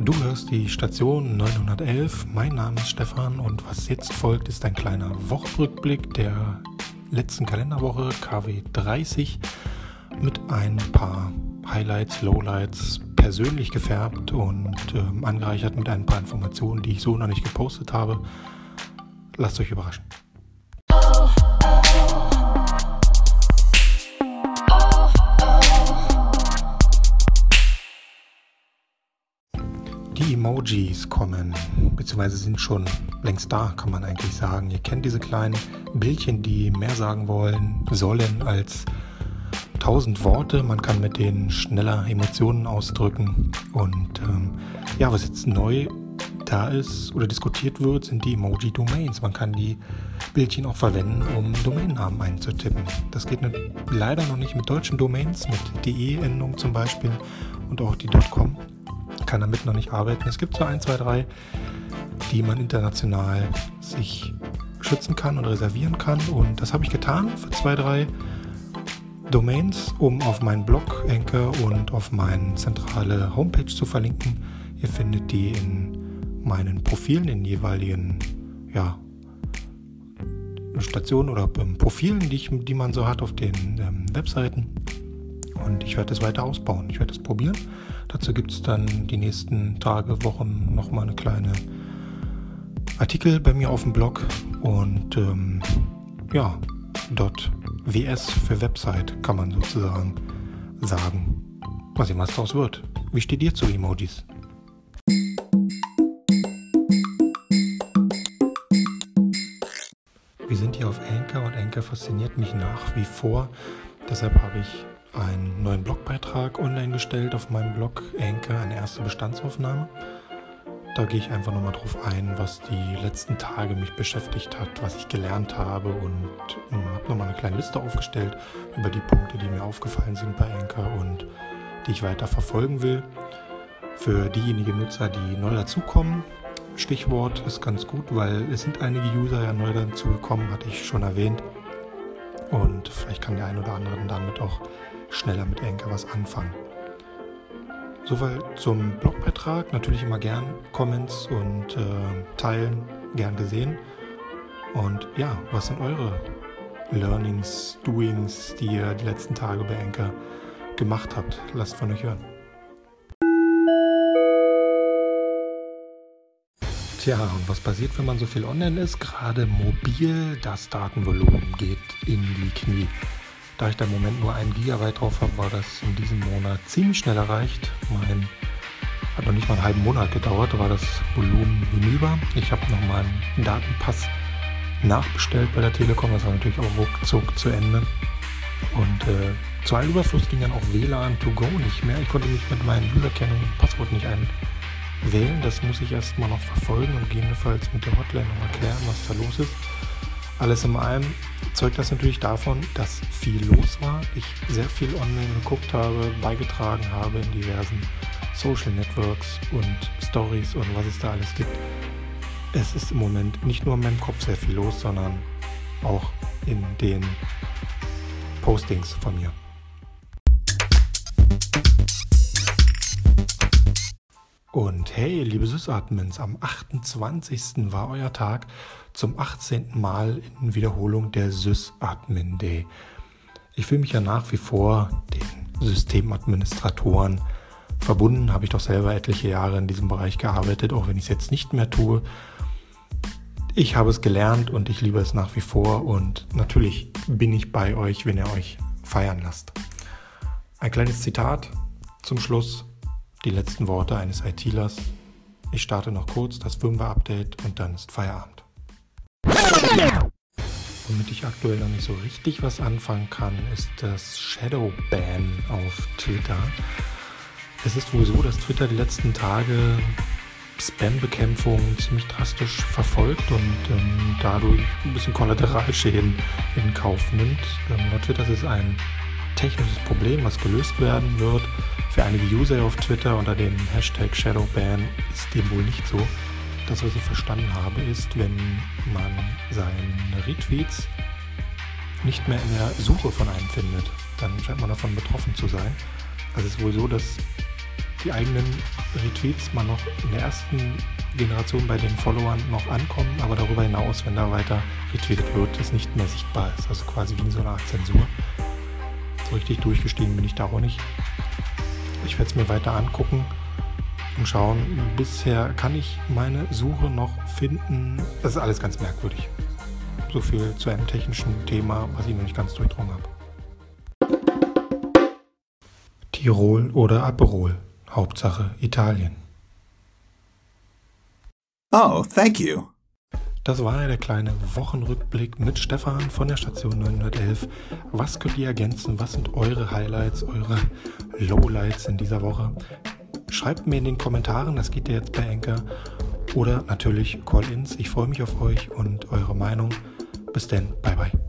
Du hörst die Station 911. Mein Name ist Stefan und was jetzt folgt, ist ein kleiner Wochenrückblick der letzten Kalenderwoche KW 30 mit ein paar Highlights, Lowlights, persönlich gefärbt und ähm, angereichert mit ein paar Informationen, die ich so noch nicht gepostet habe. Lasst euch überraschen. Emojis kommen, beziehungsweise sind schon längst da, kann man eigentlich sagen. Ihr kennt diese kleinen Bildchen, die mehr sagen wollen, sollen als tausend Worte. Man kann mit denen schneller Emotionen ausdrücken. Und ähm, ja, was jetzt neu da ist oder diskutiert wird, sind die Emoji-Domains. Man kann die Bildchen auch verwenden, um Domainnamen einzutippen. Das geht leider noch nicht mit deutschen Domains, mit DE-Endung zum Beispiel und auch die .com kann damit noch nicht arbeiten. Es gibt so ein, zwei, drei, die man international sich schützen kann und reservieren kann. Und das habe ich getan für zwei, drei Domains, um auf meinen Blog Anchor und auf meine zentrale Homepage zu verlinken. Ihr findet die in meinen Profilen, in jeweiligen ja, Stationen oder ähm, Profilen, die, ich, die man so hat auf den ähm, Webseiten. Und ich werde es weiter ausbauen. Ich werde es probieren. Dazu gibt es dann die nächsten Tage, Wochen nochmal eine kleine Artikel bei mir auf dem Blog. Und ähm, ja, dort WS für Website kann man sozusagen sagen. Was immer es daraus wird. Wie steht ihr zu Emojis? Wir sind hier auf Anchor und Anchor fasziniert mich nach wie vor. Deshalb habe ich einen neuen Blogbeitrag online gestellt auf meinem Blog Anchor, eine erste Bestandsaufnahme. Da gehe ich einfach nochmal drauf ein, was die letzten Tage mich beschäftigt hat, was ich gelernt habe und ähm, habe nochmal eine kleine Liste aufgestellt über die Punkte, die mir aufgefallen sind bei Anchor und die ich weiter verfolgen will. Für diejenigen Nutzer, die neu dazukommen, Stichwort ist ganz gut, weil es sind einige User ja neu dazugekommen, hatte ich schon erwähnt. Und vielleicht kann der ein oder andere damit auch schneller mit Anchor was anfangen. Soweit zum Blogbeitrag. Natürlich immer gern Comments und äh, Teilen gern gesehen. Und ja, was sind eure Learnings, Doings, die ihr die letzten Tage bei Anchor gemacht habt? Lasst von euch hören. Tja, und was passiert, wenn man so viel online ist? Gerade mobil, das Datenvolumen geht in die Knie. Da ich da im Moment nur ein Gigabyte drauf habe, war das in diesem Monat ziemlich schnell erreicht. Mein hat noch nicht mal einen halben Monat gedauert, war das Volumen hinüber. Ich habe noch einen Datenpass nachbestellt bei der Telekom. Das war natürlich auch ruckzuck zu Ende. Und äh, zu allem Überfluss ging dann auch WLAN to go nicht mehr. Ich konnte mich mit meinem Userkennung und Passwort nicht einwählen. Das muss ich erstmal noch verfolgen und gegebenenfalls mit der Hotline noch erklären, was da los ist. Alles in allem zeugt das natürlich davon, dass viel los war, ich sehr viel online geguckt habe, beigetragen habe in diversen Social Networks und Stories und was es da alles gibt. Es ist im Moment nicht nur in meinem Kopf sehr viel los, sondern auch in den Postings von mir. Und hey, liebe Sys-Admins, am 28. war euer Tag zum 18. Mal in Wiederholung der Sys-Admin Day. Ich fühle mich ja nach wie vor den Systemadministratoren verbunden, habe ich doch selber etliche Jahre in diesem Bereich gearbeitet, auch wenn ich es jetzt nicht mehr tue. Ich habe es gelernt und ich liebe es nach wie vor und natürlich bin ich bei euch, wenn ihr euch feiern lasst. Ein kleines Zitat zum Schluss die letzten Worte eines ITlers. Ich starte noch kurz das Firmware-Update und dann ist Feierabend. Womit ich aktuell noch nicht so richtig was anfangen kann, ist das Shadow Ban auf Twitter. Es ist wohl so, dass Twitter die letzten Tage Spam-Bekämpfung ziemlich drastisch verfolgt und ähm, dadurch ein bisschen Kollateralschäden in Kauf nimmt. Ähm, Twitter ist ein technisches Problem, was gelöst werden wird. Für einige User auf Twitter unter dem Hashtag Shadowban ist dem wohl nicht so. Das, was ich verstanden habe, ist, wenn man seine Retweets nicht mehr in der Suche von einem findet, dann scheint man davon betroffen zu sein. Also es ist wohl so, dass die eigenen Retweets mal noch in der ersten Generation bei den Followern noch ankommen, aber darüber hinaus, wenn da weiter retweetet wird, es nicht mehr sichtbar ist. Also quasi wie in so einer Art Zensur. Richtig durchgestiegen bin ich da auch nicht. Ich werde es mir weiter angucken und schauen. Bisher kann ich meine Suche noch finden. Das ist alles ganz merkwürdig. So viel zu einem technischen Thema, was ich noch nicht ganz durchdrungen habe. Tirol oder Aperol. Hauptsache Italien. Oh, thank you. Das war der kleine Wochenrückblick mit Stefan von der Station 911. Was könnt ihr ergänzen? Was sind eure Highlights, eure Lowlights in dieser Woche? Schreibt mir in den Kommentaren, das geht ja jetzt bei Enker. Oder natürlich Call-ins. Ich freue mich auf euch und eure Meinung. Bis denn, bye bye.